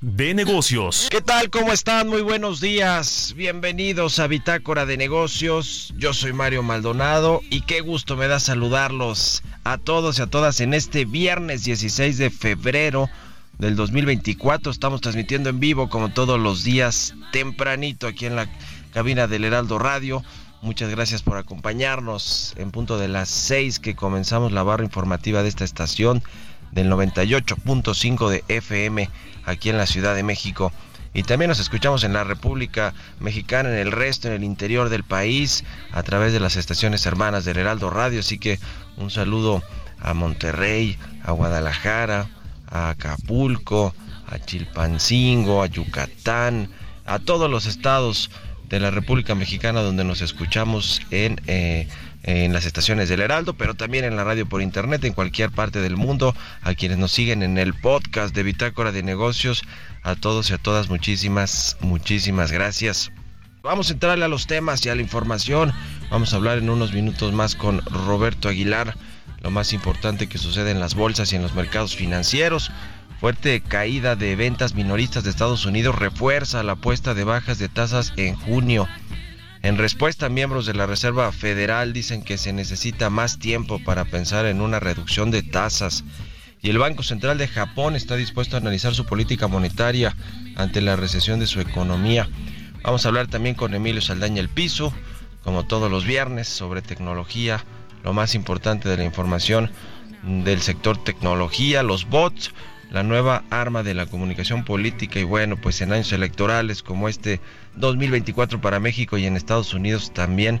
de negocios. ¿Qué tal? ¿Cómo están? Muy buenos días. Bienvenidos a Bitácora de Negocios. Yo soy Mario Maldonado y qué gusto me da saludarlos a todos y a todas en este viernes 16 de febrero del 2024. Estamos transmitiendo en vivo como todos los días tempranito aquí en la cabina del Heraldo Radio. Muchas gracias por acompañarnos en punto de las 6 que comenzamos la barra informativa de esta estación del 98.5 de FM aquí en la Ciudad de México. Y también nos escuchamos en la República Mexicana, en el resto, en el interior del país, a través de las estaciones hermanas del Heraldo Radio. Así que un saludo a Monterrey, a Guadalajara, a Acapulco, a Chilpancingo, a Yucatán, a todos los estados de la República Mexicana donde nos escuchamos en, eh, en las estaciones del Heraldo, pero también en la radio por internet en cualquier parte del mundo, a quienes nos siguen en el podcast de Bitácora de Negocios, a todos y a todas muchísimas, muchísimas gracias. Vamos a entrarle a los temas y a la información. Vamos a hablar en unos minutos más con Roberto Aguilar, lo más importante que sucede en las bolsas y en los mercados financieros. Fuerte caída de ventas minoristas de Estados Unidos refuerza la apuesta de bajas de tasas en junio. En respuesta, miembros de la Reserva Federal dicen que se necesita más tiempo para pensar en una reducción de tasas. Y el Banco Central de Japón está dispuesto a analizar su política monetaria ante la recesión de su economía. Vamos a hablar también con Emilio Saldaña El Piso, como todos los viernes, sobre tecnología, lo más importante de la información del sector tecnología, los bots, la nueva arma de la comunicación política y bueno, pues en años electorales como este 2024 para México y en Estados Unidos también,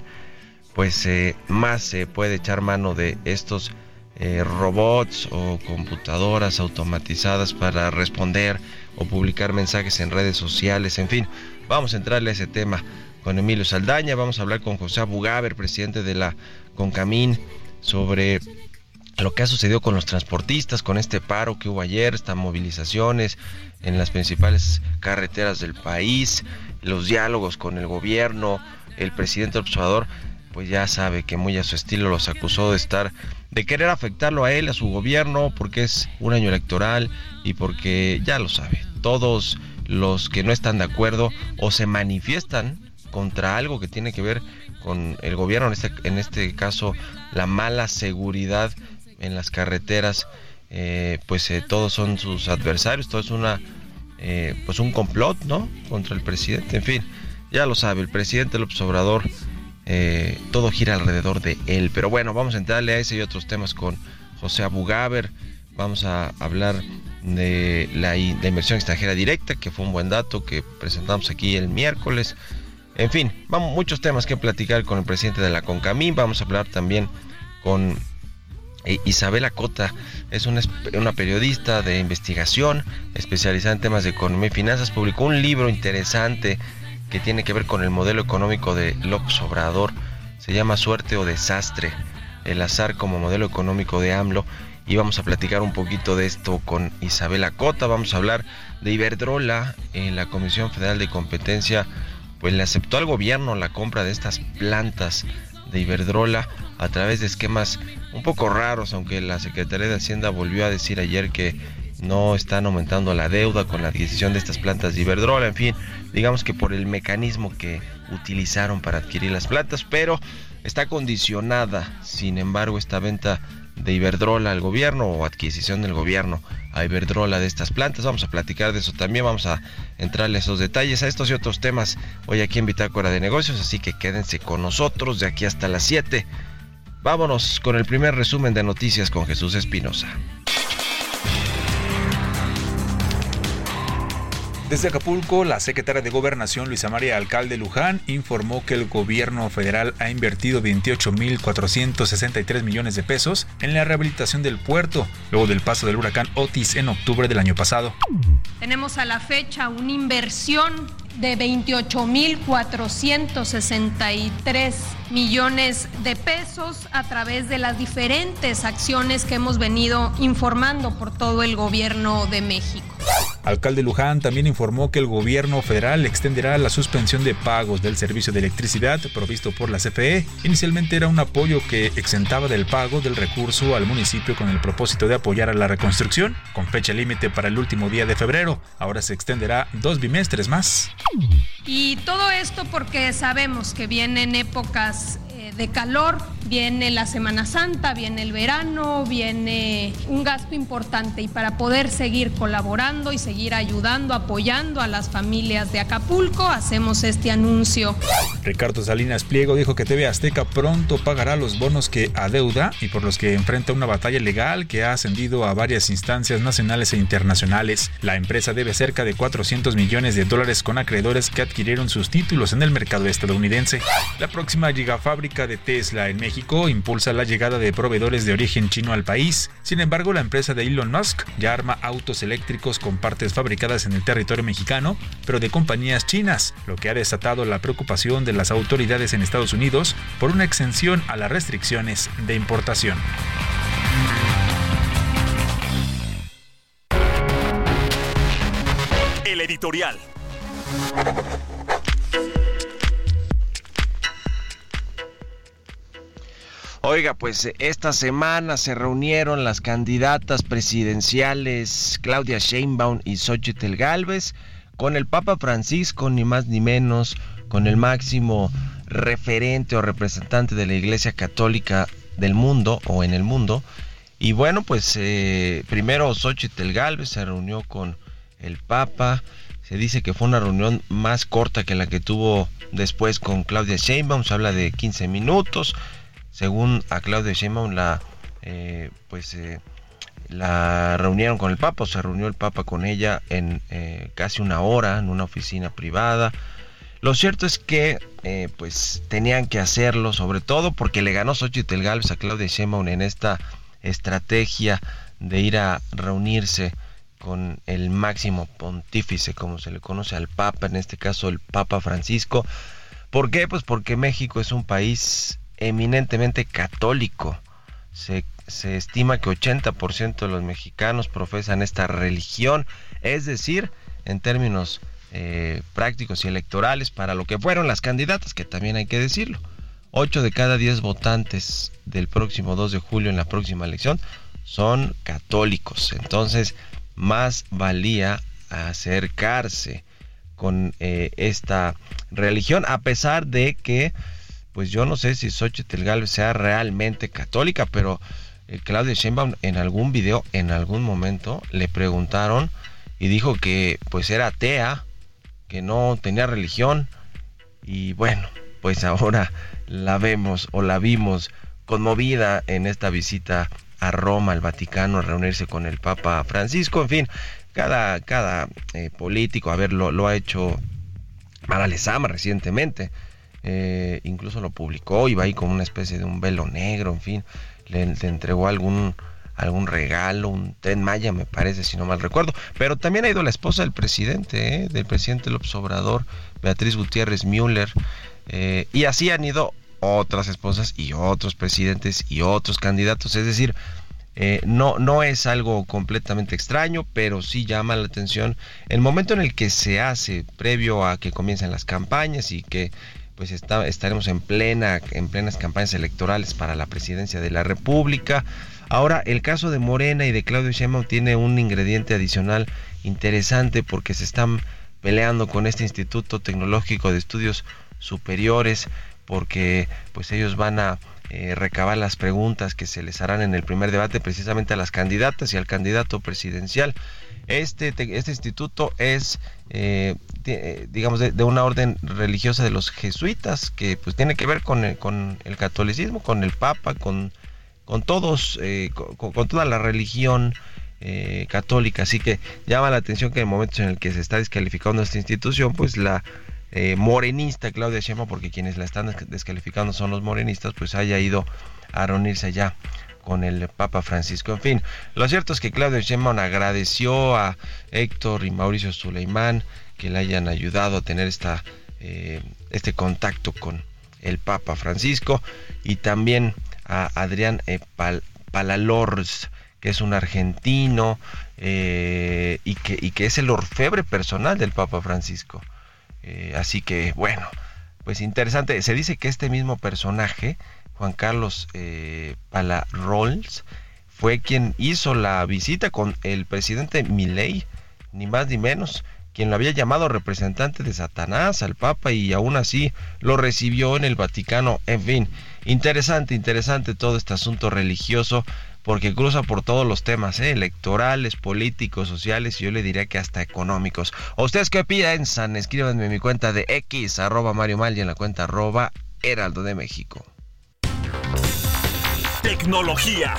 pues eh, más se puede echar mano de estos eh, robots o computadoras automatizadas para responder o publicar mensajes en redes sociales, en fin, vamos a entrarle a ese tema con Emilio Saldaña, vamos a hablar con José Abugaber, presidente de la Concamín, sobre lo que ha sucedido con los transportistas, con este paro que hubo ayer, estas movilizaciones en las principales carreteras del país, los diálogos con el gobierno, el presidente observador, pues ya sabe que muy a su estilo los acusó de estar, de querer afectarlo a él, a su gobierno, porque es un año electoral y porque ya lo sabe, todos los que no están de acuerdo o se manifiestan contra algo que tiene que ver con el gobierno, en este, en este caso la mala seguridad en las carreteras, eh, pues eh, todos son sus adversarios, todo es una, eh, pues un complot, ¿no? Contra el presidente, en fin, ya lo sabe, el presidente López Obrador, todo gira alrededor de él. Pero bueno, vamos a entrarle a ese y otros temas con José Abugaber, vamos a hablar de la, inversión extranjera directa, que fue un buen dato que presentamos aquí el miércoles. En fin, vamos muchos temas que platicar con el presidente de la CONCAMIN, vamos a hablar también con eh, Isabela Cota es una, periodista de investigación especializada en temas de economía y finanzas. Publicó un libro interesante que tiene que ver con el modelo económico de López Obrador. Se llama Suerte o Desastre, el azar como modelo económico de AMLO. Y vamos a platicar un poquito de esto con Isabela Cota. Vamos a hablar de Iberdrola. En la Comisión Federal de Competencia, pues le aceptó al gobierno la compra de estas plantas de Iberdrola a través de esquemas un poco raros, aunque la Secretaría de Hacienda volvió a decir ayer que no están aumentando la deuda con la adquisición de estas plantas de Iberdrola, en fin, digamos que por el mecanismo que utilizaron para adquirir las plantas, pero está condicionada, sin embargo, esta venta de Iberdrola al gobierno o adquisición del gobierno a Iberdrola de estas plantas. Vamos a platicar de eso también, vamos a entrarle esos detalles a estos y otros temas hoy aquí en Bitácora de Negocios, así que quédense con nosotros de aquí hasta las 7. Vámonos con el primer resumen de noticias con Jesús Espinosa. Desde Acapulco, la secretaria de Gobernación Luisa María Alcalde Luján informó que el gobierno federal ha invertido 28.463 millones de pesos en la rehabilitación del puerto, luego del paso del huracán Otis en octubre del año pasado. Tenemos a la fecha una inversión de 28.463 millones de pesos a través de las diferentes acciones que hemos venido informando por todo el gobierno de México. Alcalde Luján también informó que el gobierno federal extenderá la suspensión de pagos del servicio de electricidad provisto por la CFE. Inicialmente era un apoyo que exentaba del pago del recurso al municipio con el propósito de apoyar a la reconstrucción, con fecha límite para el último día de febrero. Ahora se extenderá dos bimestres más. Y todo esto porque sabemos que vienen épocas de calor, viene la Semana Santa, viene el verano, viene un gasto importante y para poder seguir colaborando y seguir ayudando, apoyando a las familias de Acapulco, hacemos este anuncio. Ricardo Salinas Pliego dijo que TV Azteca pronto pagará los bonos que adeuda y por los que enfrenta una batalla legal que ha ascendido a varias instancias nacionales e internacionales. La empresa debe cerca de 400 millones de dólares con acreedores que adquirieron sus títulos en el mercado estadounidense. La próxima gigafábrica de Tesla en México impulsa la llegada de proveedores de origen chino al país. Sin embargo, la empresa de Elon Musk ya arma autos eléctricos con partes fabricadas en el territorio mexicano, pero de compañías chinas, lo que ha desatado la preocupación de las autoridades en Estados Unidos por una exención a las restricciones de importación. El editorial. Oiga, pues esta semana se reunieron las candidatas presidenciales Claudia Sheinbaum y Xochitl Galvez con el Papa Francisco, ni más ni menos, con el máximo referente o representante de la Iglesia Católica del mundo o en el mundo. Y bueno, pues eh, primero Xochitl Galvez se reunió con el Papa. Se dice que fue una reunión más corta que la que tuvo después con Claudia Sheinbaum. Se habla de 15 minutos según a Claudia Sheinbaum, la, eh, pues, eh, la reunieron con el Papa, o se reunió el Papa con ella en eh, casi una hora en una oficina privada. Lo cierto es que pues tenían que hacerlo, sobre todo porque le ganó Xochitl Gálvez a Claudia Sheinbaum en esta estrategia de ir a reunirse con el máximo pontífice, como se le conoce al Papa, en este caso el Papa Francisco. ¿Por qué? Pues porque México es un país eminentemente católico. Se, estima que 80% de los mexicanos profesan esta religión, es decir, en términos eh, prácticos y electorales, para lo que fueron las candidatas, que también hay que decirlo. 8 de cada 10 votantes del próximo 2 de julio en la próxima elección son católicos. Entonces, más valía acercarse con eh, esta religión, a pesar de que pues yo no sé si Xochitl Galvez sea realmente católica, pero eh, Claudia Sheinbaum en algún video, en algún momento, le preguntaron y dijo que pues era atea, que no tenía religión. Y bueno, pues ahora la vemos o la vimos conmovida en esta visita a Roma, al Vaticano, a reunirse con el Papa Francisco. En fin, cada, cada eh, político, a ver, lo, ha hecho Mara Lezama recientemente. Eh, incluso lo publicó, iba ahí con una especie de un velo negro, en fin, le, entregó algún algún regalo, un ten maya me parece, si no mal recuerdo. Pero también ha ido la esposa del presidente, ¿eh? del presidente López Obrador, Beatriz Gutiérrez Müller, eh, y así han ido otras esposas y otros presidentes y otros candidatos. Es decir, no, no es algo completamente extraño, pero sí llama la atención el momento en el que se hace previo a que comiencen las campañas y que pues estaremos en plena en plenas campañas electorales para la presidencia de la República. Ahora, el caso de Morena y de Claudio Sheinbaum tiene un ingrediente adicional interesante porque se están peleando con este Instituto Tecnológico de Estudios Superiores porque pues ellos van a eh, recabar las preguntas que se les harán en el primer debate precisamente a las candidatas y al candidato presidencial. Este, este instituto es, eh, eh, digamos, de, una orden religiosa de los jesuitas, que pues tiene que ver con el, con el catolicismo, con el papa, con, con todos, con, toda la religión católica. Así que llama la atención que en el momento en el que se está descalificando esta institución, pues la eh, morenista Claudia Sheinbaum, porque quienes la están descalificando son los morenistas, pues haya ido a reunirse allá con el Papa Francisco. En fin, lo cierto es que Claudia Sheinbaum agradeció a Héctor y Mauricio Suleimán que le hayan ayudado a tener eh, este contacto con el Papa Francisco y también a Adrián eh, Palalors, que es un argentino y que es el orfebre personal del Papa Francisco. Eh, así que bueno, pues interesante. Se dice que este mismo personaje, Juan Carlos eh, Palarrols, fue quien hizo la visita con el presidente Milei, ni más ni menos, quien lo había llamado representante de Satanás al Papa y aún así lo recibió en el Vaticano. En fin, interesante, interesante todo este asunto religioso porque cruza por todos los temas, ¿eh? electorales, políticos, sociales y yo le diría que hasta económicos. ¿O ustedes qué piensan? Escríbanme en mi cuenta de X, arroba Mario Mal y en la cuenta arroba Heraldo de México. Tecnología.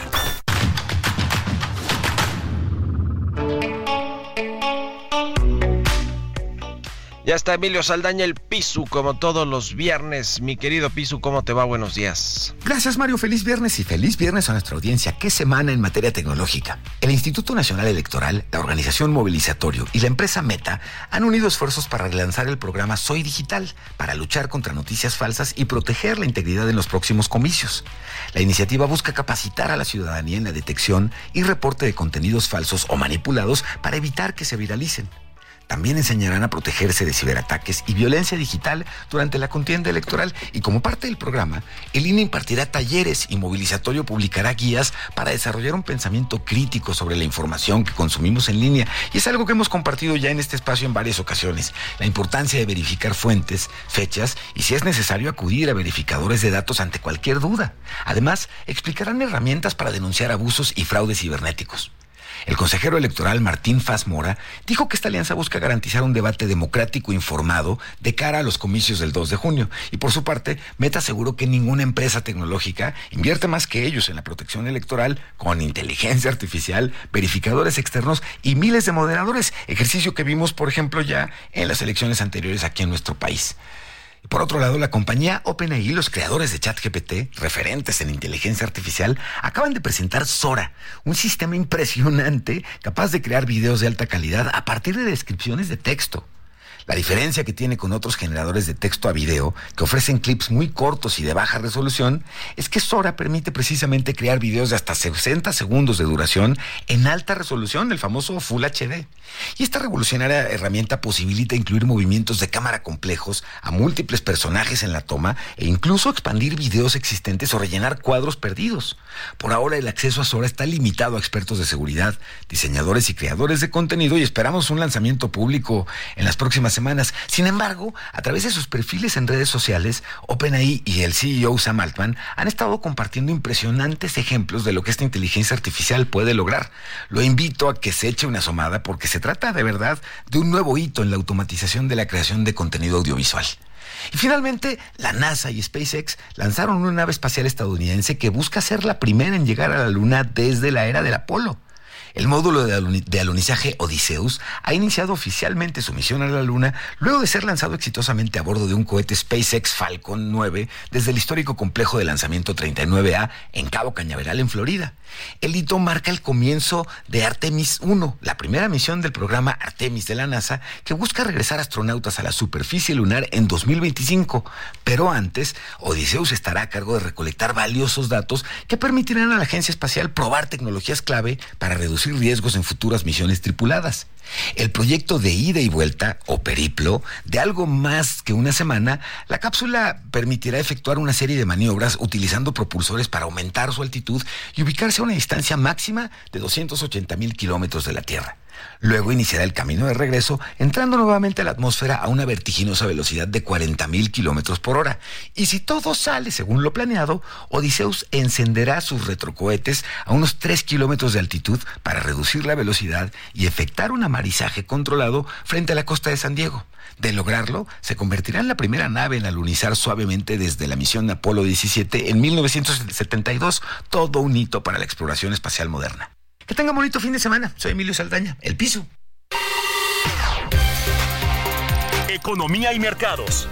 Ya está Emilio Saldaña, el Pisu, como todos los viernes. Mi querido Pisu, ¿cómo te va? Buenos días. Gracias, Mario. Feliz viernes y feliz viernes a nuestra audiencia. ¿Qué semana en materia tecnológica? El Instituto Nacional Electoral, la Organización Movilizatorio y la empresa Meta han unido esfuerzos para relanzar el programa Soy Digital para luchar contra noticias falsas y proteger la integridad en los próximos comicios. La iniciativa busca capacitar a la ciudadanía en la detección y reporte de contenidos falsos o manipulados para evitar que se viralicen. También enseñarán a protegerse de ciberataques y violencia digital durante la contienda electoral y como parte del programa, el INE impartirá talleres y movilizatorio publicará guías para desarrollar un pensamiento crítico sobre la información que consumimos en línea y es algo que hemos compartido ya en este espacio en varias ocasiones, la importancia de verificar fuentes, fechas y si es necesario acudir a verificadores de datos ante cualquier duda. Además, explicarán herramientas para denunciar abusos y fraudes cibernéticos. El consejero electoral Martín Faz Mora dijo que esta alianza busca garantizar un debate democrático informado de cara a los comicios del 2 de junio. Y por su parte, Meta aseguró que ninguna empresa tecnológica invierte más que ellos en la protección electoral con inteligencia artificial, verificadores externos y miles de moderadores, ejercicio que vimos, por ejemplo, ya en las elecciones anteriores aquí en nuestro país. Por otro lado, la compañía OpenAI, los creadores de ChatGPT, referentes en inteligencia artificial, acaban de presentar Sora, un sistema impresionante capaz de crear videos de alta calidad a partir de descripciones de texto. La diferencia que tiene con otros generadores de texto a video, que ofrecen clips muy cortos y de baja resolución, es que Sora permite precisamente crear videos de hasta 60 segundos de duración en alta resolución, el famoso Full HD. Y esta revolucionaria herramienta posibilita incluir movimientos de cámara complejos a múltiples personajes en la toma e incluso expandir videos existentes o rellenar cuadros perdidos. Por ahora el acceso a Sora está limitado a expertos de seguridad, diseñadores y creadores de contenido y esperamos un lanzamiento público en las próximas semanas. Sin embargo, a través de sus perfiles en redes sociales, OpenAI y el CEO Sam Altman han estado compartiendo impresionantes ejemplos de lo que esta inteligencia artificial puede lograr. Lo invito a que se eche una asomada porque se trata de verdad de un nuevo hito en la automatización de la creación de contenido audiovisual. Y finalmente, la NASA y SpaceX lanzaron una nave espacial estadounidense que busca ser la primera en llegar a la Luna desde la era del Apolo. El módulo de, alunizaje Odysseus ha iniciado oficialmente su misión a la Luna luego de ser lanzado exitosamente a bordo de un cohete SpaceX Falcon 9 desde el histórico complejo de lanzamiento 39A en Cabo Cañaveral, en Florida. El hito marca el comienzo de Artemis 1, la primera misión del programa Artemis de la NASA, que busca regresar astronautas a la superficie lunar en 2025. Pero antes, Odysseus estará a cargo de recolectar valiosos datos que permitirán a la agencia espacial probar tecnologías clave para reducir riesgos en futuras misiones tripuladas. El proyecto de ida y vuelta o periplo de algo más que una semana, la cápsula permitirá efectuar una serie de maniobras utilizando propulsores para aumentar su altitud y ubicarse a una distancia máxima de 280 mil kilómetros de la Tierra. Luego iniciará el camino de regreso, entrando nuevamente a la atmósfera a una vertiginosa velocidad de 40.000 kilómetros por hora. Y si todo sale según lo planeado, Odiseus encenderá sus retrocohetes a unos 3 kilómetros de altitud para reducir la velocidad y efectar un amarizaje controlado frente a la costa de San Diego. De lograrlo, se convertirá en la primera nave en alunizar suavemente desde la misión Apolo 17 en 1972, todo un hito para la exploración espacial moderna. Que tenga un bonito fin de semana. Soy Emilio Saldaña, El Piso. Economía y mercados.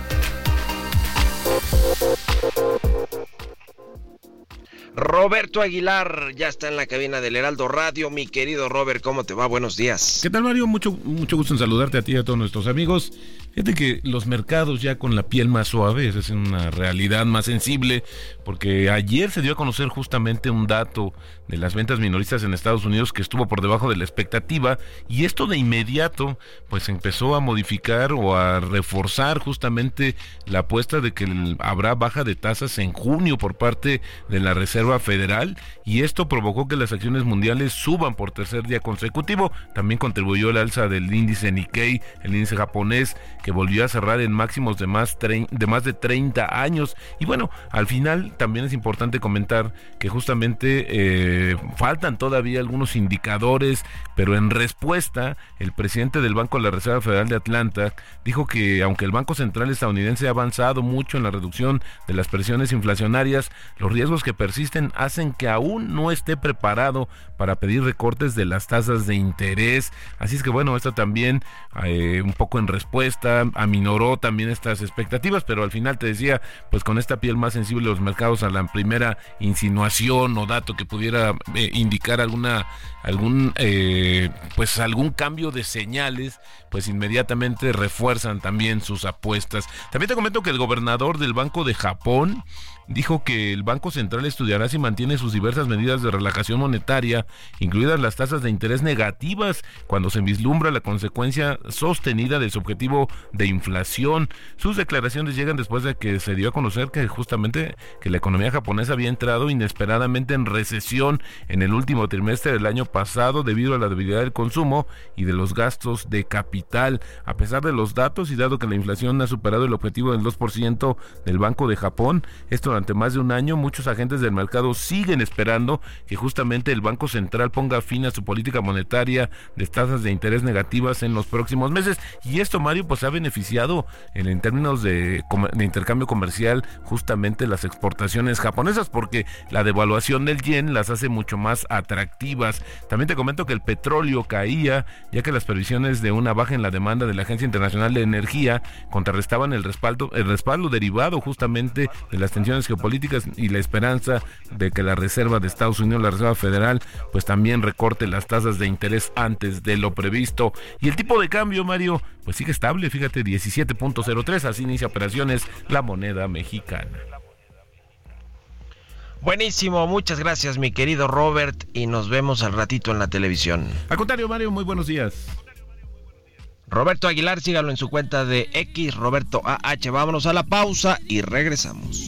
Roberto Aguilar ya está en la cabina del Heraldo Radio. Mi querido Robert, ¿cómo te va? Buenos días. ¿Qué tal, Mario? Mucho, mucho gusto en saludarte a ti y a todos nuestros amigos. Fíjate que los mercados ya con la piel más suave, es una realidad más sensible, porque ayer se dio a conocer justamente un dato de las ventas minoristas en Estados Unidos que estuvo por debajo de la expectativa y esto de inmediato pues empezó a modificar o a reforzar justamente la apuesta de que habrá baja de tasas en junio por parte de la Reserva Federal y esto provocó que las acciones mundiales suban por tercer día consecutivo. También contribuyó el alza del índice Nikkei, el índice japonés que volvió a cerrar en máximos de más, de más de 30 años. Y bueno, al final también es importante comentar que justamente eh, faltan todavía algunos indicadores, pero en respuesta, el presidente del Banco de la Reserva Federal de Atlanta dijo que aunque el Banco Central estadounidense ha avanzado mucho en la reducción de las presiones inflacionarias, los riesgos que persisten hacen que aún no esté preparado para pedir recortes de las tasas de interés. Así es que bueno, esto también eh, un poco en respuesta aminoró también estas expectativas, pero al final te decía, pues con esta piel más sensible los mercados a la primera insinuación o dato que pudiera eh, indicar alguna algún eh, pues algún cambio de señales, pues inmediatamente refuerzan también sus apuestas. También te comento que el gobernador del Banco de Japón dijo que el Banco Central estudiará si mantiene sus diversas medidas de relajación monetaria, incluidas las tasas de interés negativas, cuando se vislumbra la consecuencia sostenida de su objetivo de inflación. Sus declaraciones llegan después de que se dio a conocer que justamente que la economía japonesa había entrado inesperadamente en recesión en el último trimestre del año pasado debido a la debilidad del consumo y de los gastos de capital. A pesar de los datos y dado que la inflación ha superado el objetivo del 2% del Banco de Japón, esto durante más de un año, muchos agentes del mercado siguen esperando que justamente el Banco Central ponga fin a su política monetaria de tasas de interés negativas en los próximos meses. Y esto, Mario, pues ha beneficiado en, términos de, de intercambio comercial justamente las exportaciones japonesas, porque la devaluación del yen las hace mucho más atractivas. También te comento que el petróleo caía, ya que las previsiones de una baja en la demanda de la Agencia Internacional de Energía contrarrestaban el respaldo, el respaldo derivado justamente de las tensiones geopolíticas y la esperanza de que la Reserva de Estados Unidos, la Reserva Federal, pues también recorte las tasas de interés antes de lo previsto. Y el tipo de cambio, Mario, pues sigue estable, fíjate, 17.03, así inicia operaciones la moneda mexicana. Buenísimo, muchas gracias mi querido Robert y nos vemos al ratito en la televisión. Al contrario, Mario, muy buenos días. Roberto Aguilar, sígalo en su cuenta de X, Roberto AH. Vámonos a la pausa y regresamos.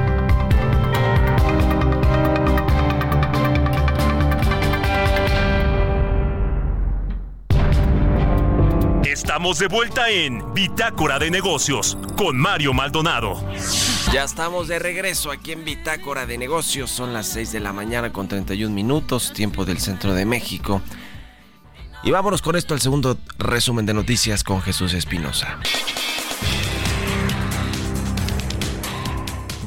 Estamos de vuelta en Bitácora de Negocios con Mario Maldonado. Ya estamos de regreso aquí en Bitácora de Negocios. Son las 6 de la mañana con 31 minutos, tiempo del centro de México. Y vámonos con esto al segundo resumen de noticias con Jesús Espinosa.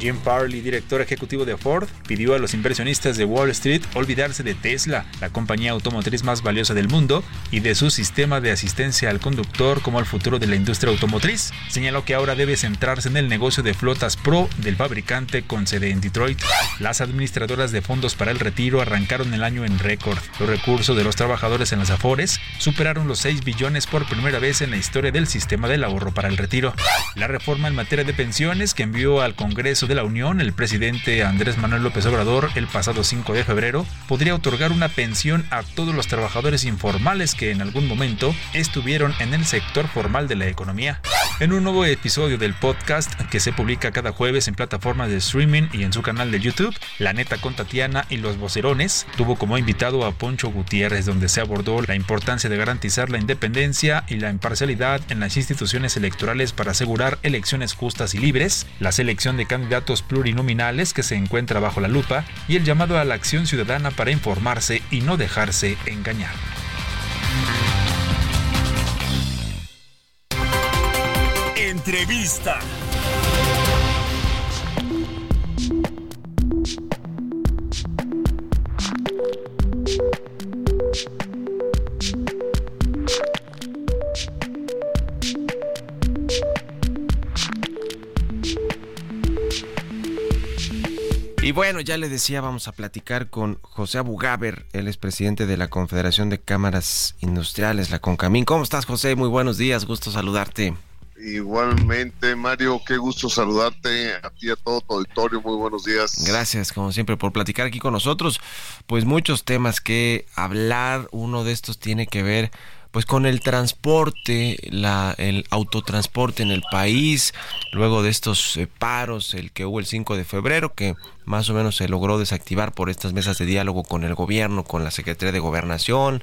Jim Farley, director ejecutivo de Ford, pidió a los inversionistas de Wall Street olvidarse de Tesla, la compañía automotriz más valiosa del mundo, y de su sistema de asistencia al conductor como el futuro de la industria automotriz. Señaló que ahora debe centrarse en el negocio de flotas Pro del fabricante con sede en Detroit. Las administradoras de fondos para el retiro arrancaron el año en récord. Los recursos de los trabajadores en las Afores superaron los 6 billones por primera vez en la historia del sistema del ahorro para el retiro. La reforma en materia de pensiones que envió al Congreso de de la Unión, el presidente Andrés Manuel López Obrador, el pasado 5 de febrero, podría otorgar una pensión a todos los trabajadores informales que en algún momento estuvieron en el sector formal de la economía. En un nuevo episodio del podcast que se publica cada jueves en plataformas de streaming y en su canal de YouTube, La Neta con Tatiana y los Vocerones tuvo como invitado a Poncho Gutiérrez, donde se abordó la importancia de garantizar la independencia y la imparcialidad en las instituciones electorales para asegurar elecciones justas y libres, la selección de candidatos plurinominales que se encuentra bajo la lupa y el llamado a la acción ciudadana para informarse y no dejarse engañar. Entrevista. Bueno, ya le decía, vamos a platicar con José Abugaber, él es presidente de la Confederación de Cámaras Industriales, la CONCAMIN. ¿Cómo estás, José? Muy buenos días, gusto saludarte. Igualmente, Mario, qué gusto saludarte a ti, a todo tu auditorio, muy buenos días. Gracias, como siempre, por platicar aquí con nosotros. Pues muchos temas que hablar, uno de estos tiene que ver pues con el transporte, la, el autotransporte en el país, luego de estos eh, paros, el que hubo el 5 de febrero, que más o menos se logró desactivar por estas mesas de diálogo con el gobierno, con la Secretaría de Gobernación.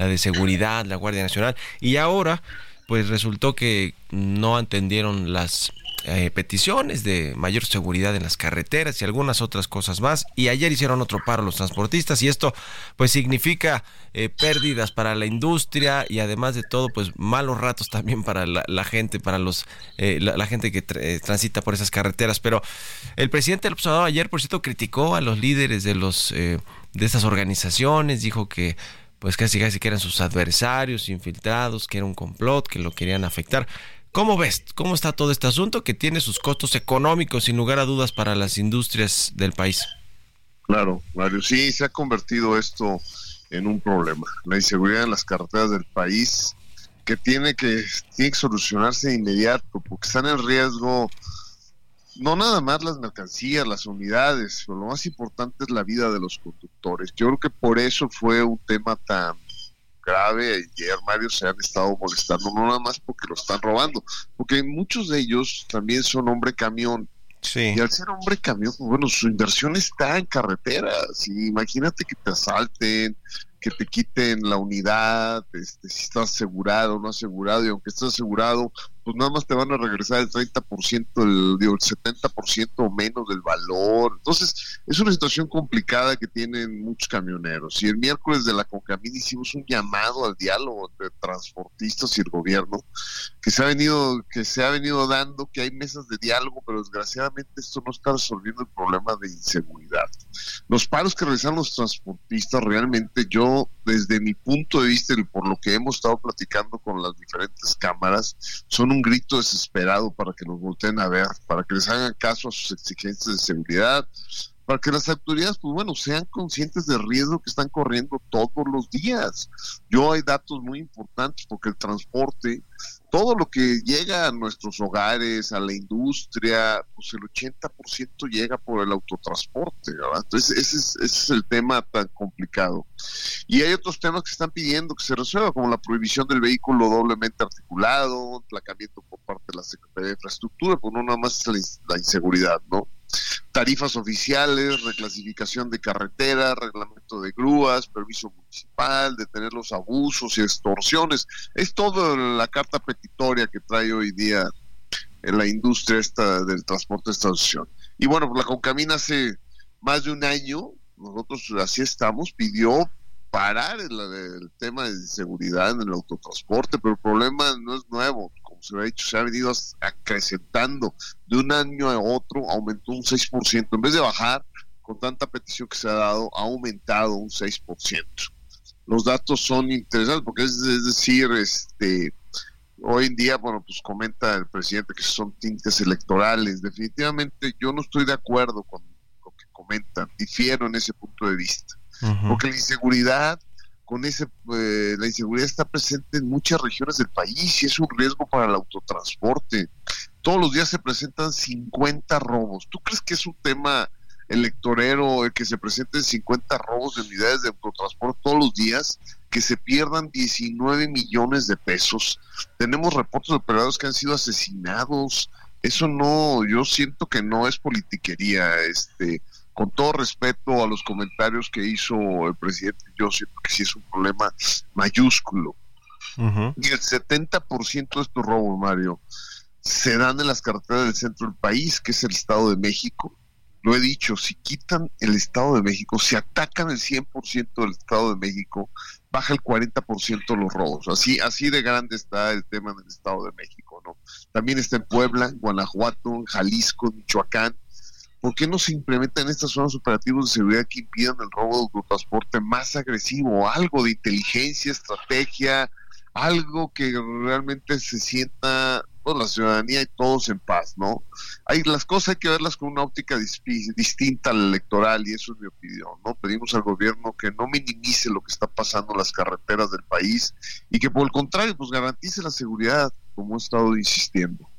La de seguridad, la Guardia Nacional, y ahora pues resultó que no atendieron las eh, peticiones de mayor seguridad en las carreteras y algunas otras cosas más. Y ayer hicieron otro paro los transportistas y esto pues significa eh, pérdidas para la industria y además de todo pues malos ratos también para la, gente, para los eh, la, gente que transita por esas carreteras. Pero el presidente del observador ayer por cierto criticó a los líderes de los de esas organizaciones, dijo que pues casi casi que eran sus adversarios infiltrados, que era un complot, que lo querían afectar. ¿Cómo ves? ¿Cómo está todo este asunto que tiene sus costos económicos sin lugar a dudas para las industrias del país? Claro, Mario, sí, se ha convertido esto en un problema. La inseguridad en las carreteras del país que tiene que, tiene que solucionarse de inmediato porque están en riesgo no nada más las mercancías, las unidades, pero lo más importante es la vida de los conductores. Yo creo que por eso fue un tema tan grave. Ayer, Mario, se han estado molestando, no nada más porque lo están robando, porque muchos de ellos también son hombre camión. Sí. Y al ser hombre camión, bueno, su inversión está en carreteras. Y imagínate que te asalten, que te quiten la unidad, este, si estás asegurado o no asegurado, y aunque estés asegurado, pues nada más te van a regresar el 30%, el, digo, el 70% o menos del valor. Entonces, es una situación complicada que tienen muchos camioneros. Y el miércoles de la Concamín hicimos un llamado al diálogo entre transportistas y el gobierno, que se ha venido, que se ha venido dando, que hay mesas de diálogo, pero desgraciadamente esto no está resolviendo el problema de inseguridad. Los paros que realizan los transportistas realmente yo, desde mi punto de vista y por lo que hemos estado platicando con las diferentes cámaras, son un grito desesperado para que los volteen a ver, para que les hagan caso a sus exigencias de seguridad, para que las autoridades, pues bueno, sean conscientes del riesgo que están corriendo todos los días. Yo hay datos muy importantes porque el transporte, todo lo que llega a nuestros hogares, a la industria, pues el 80% llega por el autotransporte, ¿verdad? Entonces ese es, ese es el tema tan complicado. Y hay otros temas que están pidiendo que se resuelva, como la prohibición del vehículo doblemente articulado, placamiento por parte de la Secretaría de Infraestructura, pues no nada más la, la inseguridad, ¿no? Tarifas oficiales, reclasificación de carretera, reglamento de grúas, permiso municipal, detener los abusos y extorsiones. Es toda la carta petitoria que trae hoy día en la industria esta del transporte de esta asociación. Y bueno, pues la Concamina hace más de un año, nosotros así estamos, pidió parar el, el tema de seguridad en el autotransporte, pero el problema no es nuevo. Como se ha dicho, se ha venido acrecentando de un año a otro, aumentó un 6%. En vez de bajar con tanta petición que se ha dado, ha aumentado un 6%. Los datos son interesantes porque es, decir, este, hoy en día, bueno, pues comenta el presidente que son tintes electorales. Definitivamente yo no estoy de acuerdo con lo que comentan, difiero en ese punto de vista. Porque la inseguridad con ese, eh, la inseguridad está presente en muchas regiones del país y es un riesgo para el autotransporte. Todos los días se presentan 50 robos. ¿Tú crees que es un tema electorero el que se presenten 50 robos de unidades de autotransporte todos los días? Que se pierdan 19 millones de pesos. Tenemos reportes de operadores que han sido asesinados. Eso no, yo siento que no es politiquería, este con todo respeto a los comentarios que hizo el presidente, yo siento que sí es un problema mayúsculo. Y el 70% de estos robos, Mario, se dan en las carreteras del centro del país, que es el Estado de México. Lo he dicho, si quitan el Estado de México, si atacan el 100% del Estado de México, baja el 40% los robos. Así, así de grande está el tema en el Estado de México, ¿no? También está en Puebla, en Guanajuato, en Jalisco, en Michoacán, ¿Por qué no se implementan estas zonas operativas de seguridad que impidan el robo de autotransporte más agresivo? Algo de inteligencia, estrategia, algo que realmente se sienta toda la ciudadanía y todos en paz, ¿no? Hay, las cosas hay que verlas con una óptica distinta al electoral y eso es mi opinión, ¿no? Pedimos al gobierno que no minimice lo que está pasando en las carreteras del país y que por el contrario, pues garantice la seguridad, como he estado insistiendo.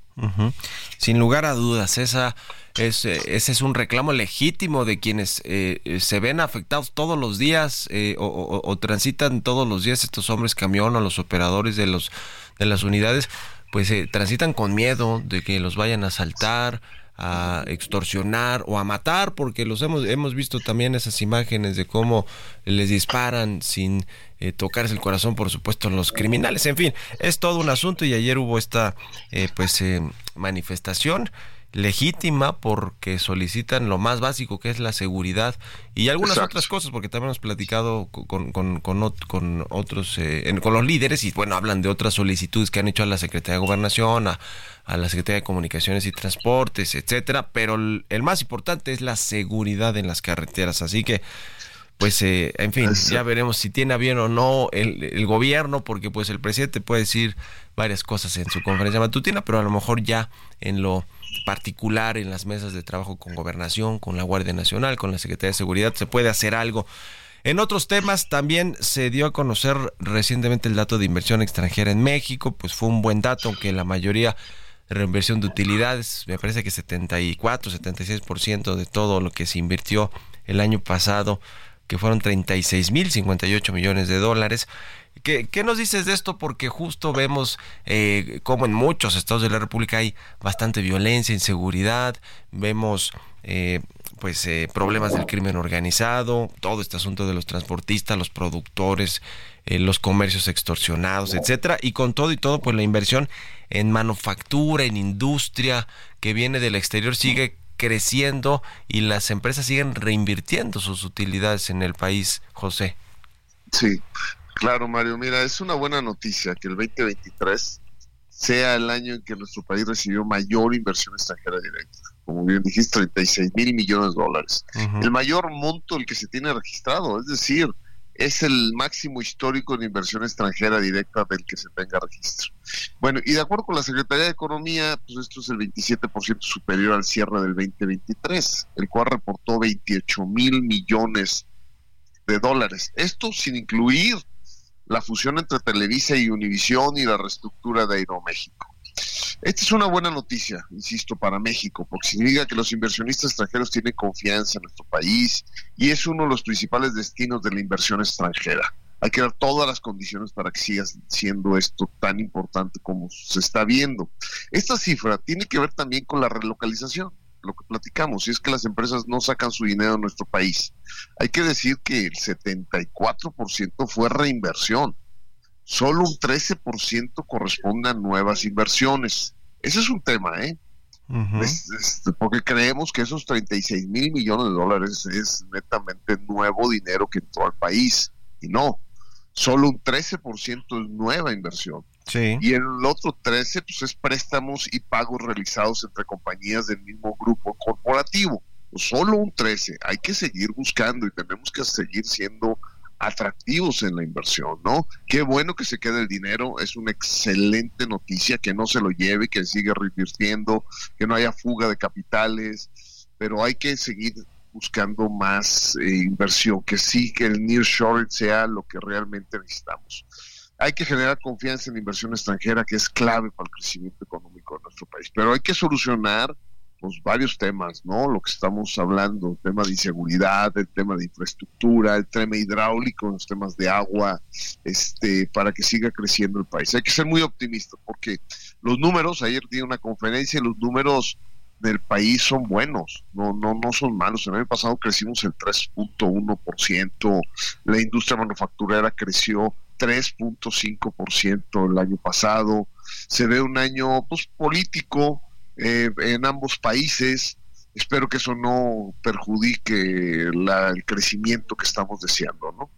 Sin lugar a dudas, esa es, eh, ese es un reclamo legítimo de quienes eh, eh, se ven afectados todos los días o, transitan todos los días estos hombres camión o los operadores de los de las unidades, pues transitan con miedo de que los vayan a asaltar, a extorsionar o a matar, porque los hemos, hemos visto también esas imágenes de cómo les disparan sin eh, tocarse el corazón, por supuesto, los criminales. En fin, es todo un asunto y ayer hubo esta eh, pues eh, manifestación legítima porque solicitan lo más básico que es la seguridad y algunas otras cosas porque también hemos platicado con, con, con, con otros con los líderes y bueno hablan de otras solicitudes que han hecho a la Secretaría de Gobernación a, a la Secretaría de Comunicaciones y Transportes etcétera pero el más importante es la seguridad en las carreteras así que pues eh, en fin, ya veremos si tiene bien o no el, gobierno, porque pues el presidente puede decir varias cosas en su conferencia matutina, pero a lo mejor ya en lo particular en las mesas de trabajo con gobernación, con la Guardia Nacional, con la Secretaría de Seguridad, se puede hacer algo. En otros temas también se dio a conocer recientemente el dato de inversión extranjera en México, pues fue un buen dato, aunque la mayoría reinversión de utilidades, me parece que 74, 76% de todo lo que se invirtió el año pasado que fueron 36 mil 58 millones de dólares. ¿Qué, ¿Qué, nos dices de esto? Porque justo vemos eh, como en muchos estados de la República hay bastante violencia, inseguridad, vemos eh, pues eh, problemas del crimen organizado, todo este asunto de los transportistas, los productores, eh, los comercios extorsionados, etcétera, y con todo y todo, pues la inversión en manufactura, en industria que viene del exterior sigue creciendo y las empresas siguen reinvirtiendo sus utilidades en el país, José. Sí, claro, Mario. Mira, es una buena noticia que el 2023 sea el año en que nuestro país recibió mayor inversión extranjera directa. Como bien dijiste, 36 mil millones de dólares. El mayor monto el que se tiene registrado, es decir, es el máximo histórico de inversión extranjera directa del que se tenga registro. Bueno, y de acuerdo con la Secretaría de Economía, pues esto es el 27% superior al cierre del 2023, el cual reportó 28 mil millones de dólares. Esto sin incluir la fusión entre Televisa y Univisión y la reestructura de Aeroméxico. Esta es una buena noticia, insisto, para México, porque significa que los inversionistas extranjeros tienen confianza en nuestro país y es uno de los principales destinos de la inversión extranjera. Hay que dar todas las condiciones para que siga siendo esto tan importante como se está viendo. Esta cifra tiene que ver también con la relocalización, lo que platicamos, y es que las empresas no sacan su dinero en nuestro país. Hay que decir que el 74% fue reinversión solo un 13% corresponde a nuevas inversiones. Ese es un tema, ¿eh? porque creemos que esos 36 mil millones de dólares es netamente nuevo dinero que entró al país. Y no, solo un 13% es nueva inversión. Sí. Y el otro 13 pues es préstamos y pagos realizados entre compañías del mismo grupo corporativo. Pues solo un 13. Hay que seguir buscando y tenemos que seguir siendo atractivos en la inversión, ¿no? Qué bueno que se quede el dinero, es una excelente noticia que no se lo lleve, que siga reinvirtiendo, que no haya fuga de capitales, pero hay que seguir buscando más eh, inversión, que sí, que el nearshoring sea lo que realmente necesitamos. Hay que generar confianza en la inversión extranjera, que es clave para el crecimiento económico de nuestro país, pero hay que solucionar pues, varios temas, ¿no? Lo que estamos hablando, el tema de inseguridad, el tema de infraestructura, el tema hidráulico, los temas de agua, este, para que siga creciendo el país. Hay que ser muy optimistas porque los números, ayer di una conferencia, los números del país son buenos, no, no, no son malos. El año pasado crecimos el 3.1%, la industria manufacturera creció 3.5% el año pasado. Se ve un año pues, político eh, en ambos países. Espero que eso no perjudique el crecimiento que estamos deseando, ¿no?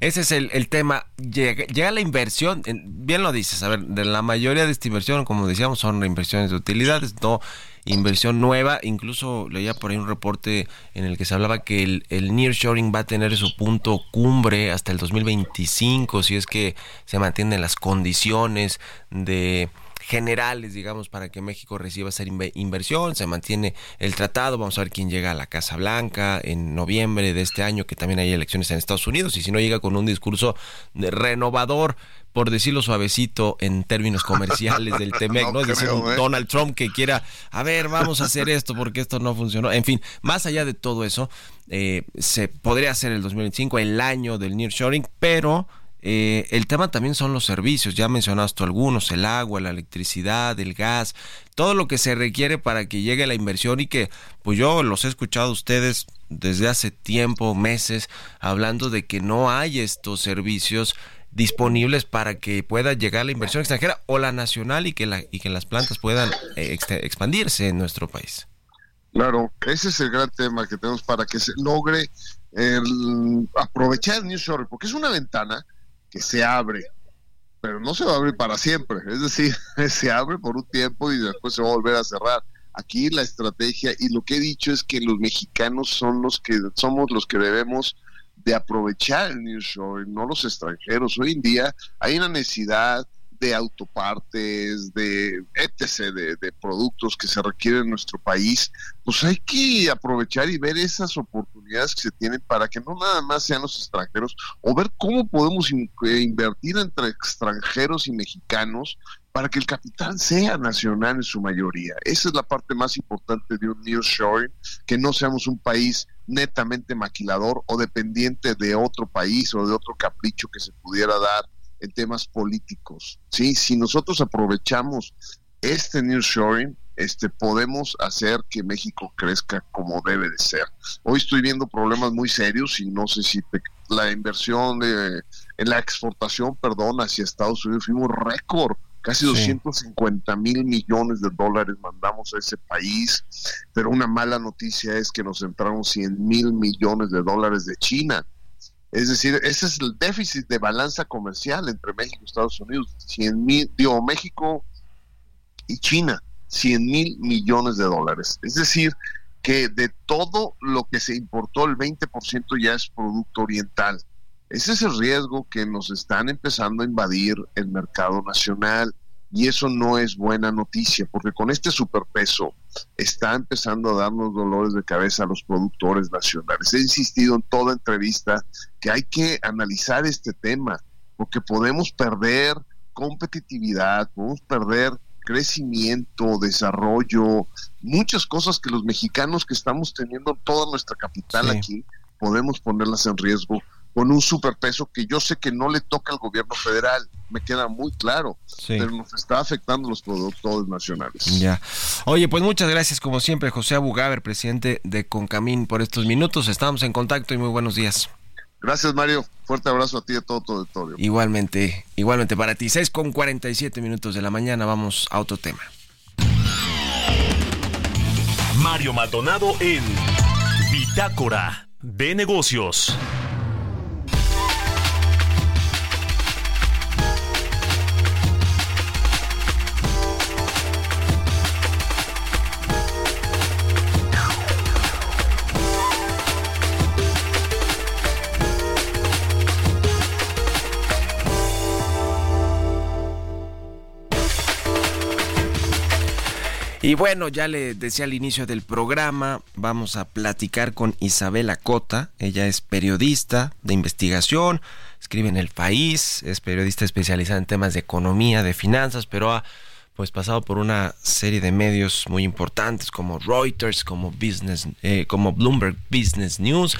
Ese es el, tema. Llega, la inversión, bien lo dices, a ver, de la mayoría de esta inversión, como decíamos, son inversiones de utilidades, no inversión nueva. Incluso leía por ahí un reporte en el que se hablaba que el, el nearshoring va a tener su punto cumbre hasta el 2025, si es que se mantienen las condiciones de generales, digamos, para que México reciba esa inversión. Se mantiene el tratado. Vamos a ver quién llega a la Casa Blanca en noviembre de este año, que también hay elecciones en Estados Unidos. Y si no llega con un discurso renovador, por decirlo suavecito en términos comerciales del TEMEC, ¿no? Es decir, un ¿eh? Donald Trump que quiera, a ver, vamos a hacer esto porque esto no funcionó. En fin, más allá de todo eso, eh, se podría hacer el 2025, el año del nearshoring, pero eh, el tema también son los servicios, ya mencionaste algunos, el agua, la electricidad, el gas, todo lo que se requiere para que llegue la inversión y que, pues yo los he escuchado a ustedes desde hace tiempo, meses, hablando de que no hay estos servicios disponibles para que pueda llegar la inversión extranjera o la nacional y que, la, y que las plantas puedan eh, expandirse en nuestro país. Claro, ese es el gran tema que tenemos para que se logre aprovechar el New porque es una ventana que se abre, pero no se va a abrir para siempre, es decir, se abre por un tiempo y después se va a volver a cerrar. Aquí la estrategia y lo que he dicho es que los mexicanos son los que somos los que debemos de aprovechar el nearshoring, no los extranjeros. Hoy en día hay una necesidad de autopartes, de etc., de, productos que se requieren en nuestro país, pues hay que aprovechar y ver esas oportunidades que se tienen para que no nada más sean los extranjeros, o ver cómo podemos eh, invertir entre extranjeros y mexicanos para que el capital sea nacional en su mayoría. Esa es la parte más importante de un nearshoring, que no seamos un país netamente maquilador o dependiente de otro país o de otro capricho que se pudiera dar en temas políticos. ¿sí? Si nosotros aprovechamos este nearshoring, este, podemos hacer que México crezca como debe de ser. Hoy estoy viendo problemas muy serios y no sé si la inversión de, en la exportación, perdón, hacia Estados Unidos fuimos récord. Casi 250 mil millones de dólares mandamos a ese país, pero una mala noticia es que nos entraron 100 mil millones de dólares de China. Es decir, ese es el déficit de balanza comercial entre México y Estados Unidos. 100 mil, digo, México y China, 100 mil millones de dólares. Es decir, que de todo lo que se importó, el 20% ya es producto oriental. Ese es el riesgo que nos están empezando a invadir el mercado nacional y eso no es buena noticia, porque con este superpeso está empezando a darnos dolores de cabeza a los productores nacionales. He insistido en toda entrevista que hay que analizar este tema, porque podemos perder competitividad, podemos perder crecimiento, desarrollo, muchas cosas que los mexicanos que estamos teniendo toda nuestra capital aquí, podemos ponerlas en riesgo con un superpeso que yo sé que no le toca al gobierno federal, me queda muy claro, pero nos está afectando los productores nacionales. Ya. Oye, pues muchas gracias como siempre, José Abugaber, presidente de Concamín, por estos minutos. Estamos en contacto y muy buenos días. Gracias, Mario. Fuerte abrazo a ti y a todo tu auditorio. Igualmente, igualmente para ti. 6 con 47 minutos de la mañana, vamos a otro tema. Mario Maldonado en Bitácora de Negocios. Y bueno, ya le decía al inicio del programa, vamos a platicar con Isabela Cota. Ella es periodista de investigación, escribe en El País, es periodista especializada en temas de economía, de finanzas, pero ha pues pasado por una serie de medios muy importantes como Reuters, como Business, eh, como Bloomberg Business News.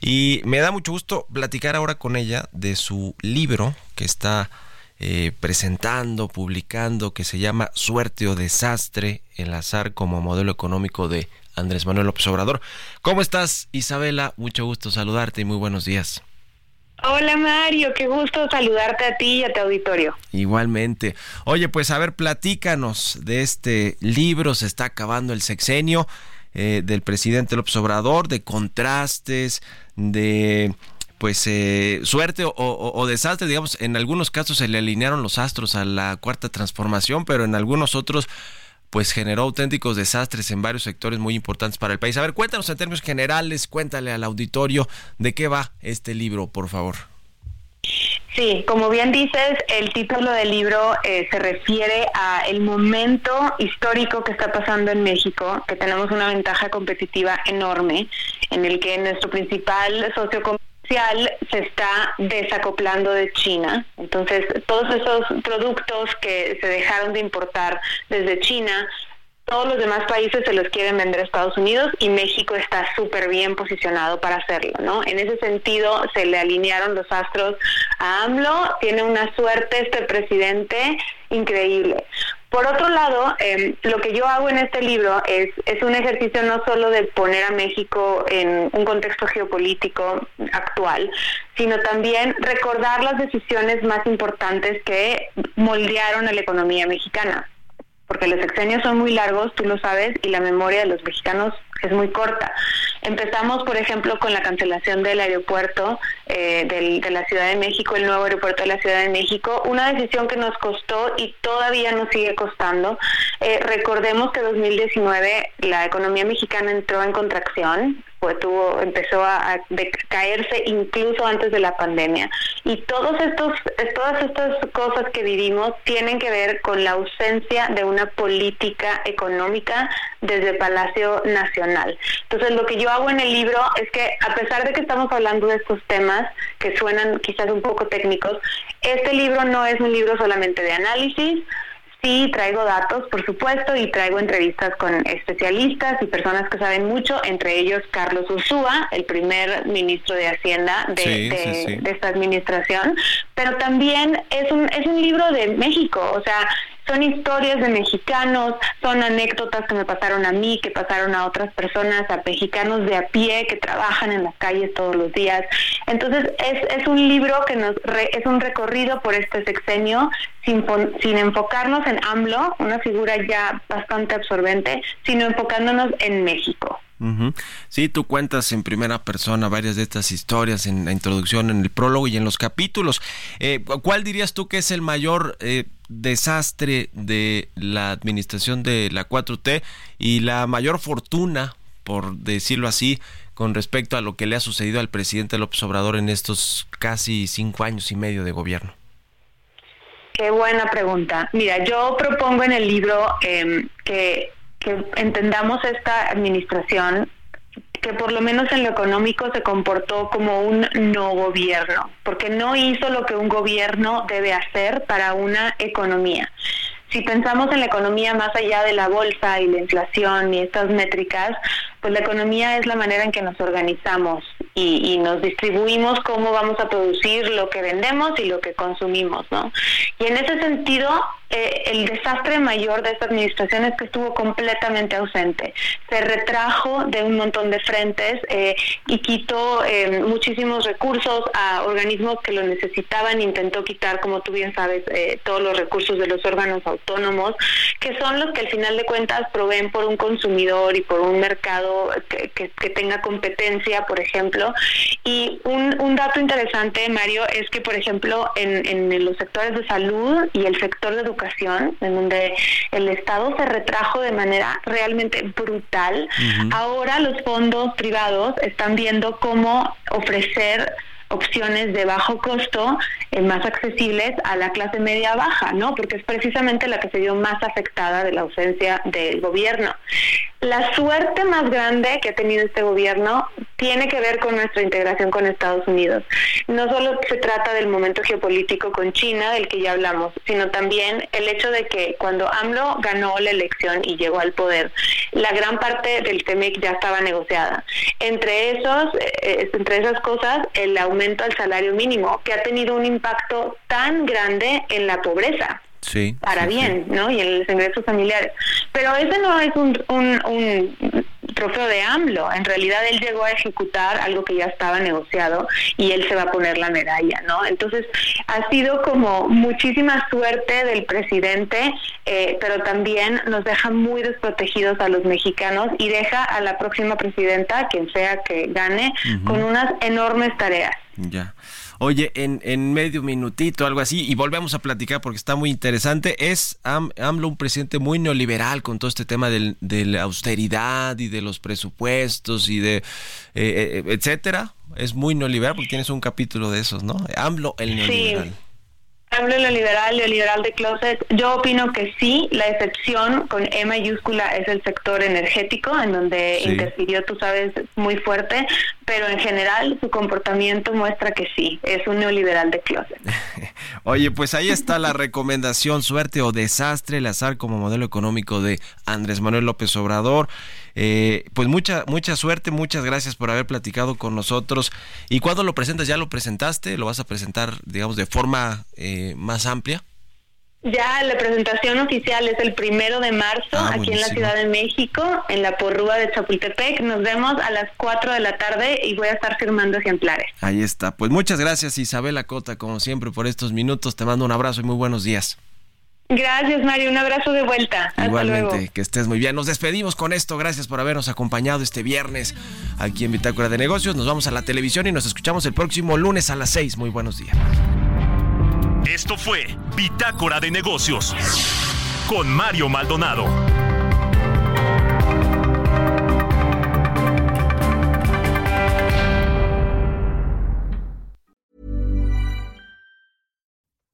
Y me da mucho gusto platicar ahora con ella de su libro que está eh, presentando, publicando, que se llama Suerte o Desastre, el azar como modelo económico de Andrés Manuel López Obrador. ¿Cómo estás, Isabela? Mucho gusto saludarte y muy buenos días. Hola Mario, qué gusto saludarte a ti y a tu auditorio. Igualmente. Oye, pues a ver, platícanos de este libro, se está acabando el sexenio eh, del presidente López Obrador, de contrastes, de pues eh, suerte o, desastre, digamos, en algunos casos se le alinearon los astros a la cuarta transformación, pero en algunos otros pues generó auténticos desastres en varios sectores muy importantes para el país. A ver, cuéntanos en términos generales, cuéntale al auditorio de qué va este libro, por favor. Sí, como bien dices, el título del libro eh, se refiere a el momento histórico que está pasando en México, que tenemos una ventaja competitiva enorme, en el que nuestro principal socio se está desacoplando de China. Entonces, todos esos productos que se dejaron de importar desde China, todos los demás países se los quieren vender a Estados Unidos y México está súper bien posicionado para hacerlo, ¿no? En ese sentido, se le alinearon los astros a AMLO, tiene una suerte este presidente increíble. Por otro lado, em, lo que yo hago en este libro es, es un ejercicio no solo de poner a México en un contexto geopolítico actual, sino también recordar las decisiones más importantes que moldearon a la economía mexicana. Porque los sexenios son muy largos, tú lo sabes, y la memoria de los mexicanos es muy corta. Empezamos, por ejemplo, con la cancelación del aeropuerto eh, de la Ciudad de México, el nuevo aeropuerto de la Ciudad de México, una decisión que nos costó y todavía nos sigue costando. Eh, recordemos que en 2019 la economía mexicana entró en contracción, pues tuvo empezó a, caerse incluso antes de la pandemia y todos estos todas estas cosas que vivimos tienen que ver con la ausencia de una política económica desde Palacio Nacional. Entonces lo que yo hago en el libro es que a pesar de que estamos hablando de estos temas que suenan quizás un poco técnicos, este libro no es un libro solamente de análisis, Sí, traigo datos, por supuesto, y traigo entrevistas con especialistas y personas que saben mucho, entre ellos Carlos Ursúa, el primer ministro de Hacienda de, de esta administración, pero también es un, es un libro de México, o sea, son historias de mexicanos, son anécdotas que me pasaron a mí, que pasaron a otras personas, a mexicanos de a pie que trabajan en las calles todos los días. Entonces es, es un libro que nos es un recorrido por este sexenio sin, sin enfocarnos en AMLO, una figura ya bastante absorbente, sino enfocándonos en México. Sí, tú cuentas en primera persona varias de estas historias en la introducción, en el prólogo y en los capítulos. Eh, ¿Cuál dirías tú que es el mayor eh, desastre de la administración de la 4T y la mayor fortuna, por decirlo así, con respecto a lo que le ha sucedido al presidente López Obrador en estos casi cinco años y medio de gobierno? Qué buena pregunta. Mira, yo propongo en el libro em, que que entendamos esta administración que por lo menos en lo económico se comportó como un no gobierno, porque no hizo lo que un gobierno debe hacer para una economía. Si pensamos en la economía más allá de la bolsa y la inflación y estas métricas, pues la economía es la manera en que nos organizamos y, y, nos distribuimos cómo vamos a producir lo que vendemos y lo que consumimos, ¿no? Y en ese sentido, eh, el desastre mayor de esta administración es que estuvo completamente ausente. Se retrajo de un montón de frentes eh, y quitó eh, muchísimos recursos a organismos que lo necesitaban. Intentó quitar, como tú bien sabes, todos los recursos de los órganos autónomos, que son los que al final de cuentas proveen por un consumidor y por un mercado que, que, tenga competencia, por ejemplo. Y un, un, dato interesante, Mario, es que, por ejemplo, en, en los sectores de salud y el sector de educación, en donde el Estado se retrajo de manera realmente brutal. Ahora los fondos privados están viendo cómo ofrecer opciones de bajo costo eh, más accesibles a la clase media baja, ¿no? Porque es precisamente la que se vio más afectada de la ausencia del gobierno. La suerte más grande que ha tenido este gobierno tiene que ver con nuestra integración con Estados Unidos. No solo se trata del momento geopolítico con China, del que ya hablamos, sino también el hecho de que cuando AMLO ganó la elección y llegó al poder, la gran parte del TEMEC ya estaba negociada. Entre esos, eh, entre esas cosas, el aumento al salario mínimo, que ha tenido un impacto tan grande en la pobreza sí, para bien, ¿no? Y en los ingresos familiares. Pero ese no es un, un, un, trofeo de AMLO. En realidad él llegó a ejecutar algo que ya estaba negociado y él se va a poner la medalla, ¿no? Entonces ha sido como muchísima suerte del presidente, eh, pero también nos deja muy desprotegidos a los mexicanos y deja a la próxima presidenta, quien sea que gane, con unas enormes tareas. Ya. Oye, en, en medio minutito, algo así, y volvemos a platicar porque está muy interesante, es AMLO un presidente muy neoliberal con todo este tema del, de la austeridad y de los presupuestos y de, eh, eh, etcétera. Es muy neoliberal porque tienes un capítulo de esos, ¿no? AMLO el neoliberal. Sí. Hablo de lo liberal, lo liberal de closet. Yo opino que sí, la excepción con E mayúscula es el sector energético, en donde Sí. interfirió, tú sabes, muy fuerte, pero en general su comportamiento muestra que sí, es un neoliberal de closet. Oye, pues ahí está la recomendación, suerte o desastre, el azar como modelo económico de Andrés Manuel López Obrador. Eh, pues mucha, mucha suerte, muchas gracias por haber platicado con nosotros. ¿Y cuándo lo presentas? ¿Ya lo presentaste? ¿Lo vas a presentar, digamos, de forma eh, más amplia? Ya la presentación oficial es el primero de marzo Ah, aquí en la. Ciudad de México, en la Porrúa de Chapultepec. Nos vemos a las 4 de la tarde y voy a estar firmando ejemplares. Ahí está. Pues muchas gracias Isabela Cota, como siempre, por estos minutos. Te mando un abrazo y muy buenos días. Gracias, Mario. Un abrazo de vuelta. Hasta Igualmente, luego. que estés muy bien. Nos despedimos con esto. Gracias por habernos acompañado este viernes aquí en Bitácora de Negocios. Nos vamos a la televisión y nos escuchamos el próximo lunes a las 6. Muy buenos días. Esto fue Bitácora de Negocios con Mario Maldonado.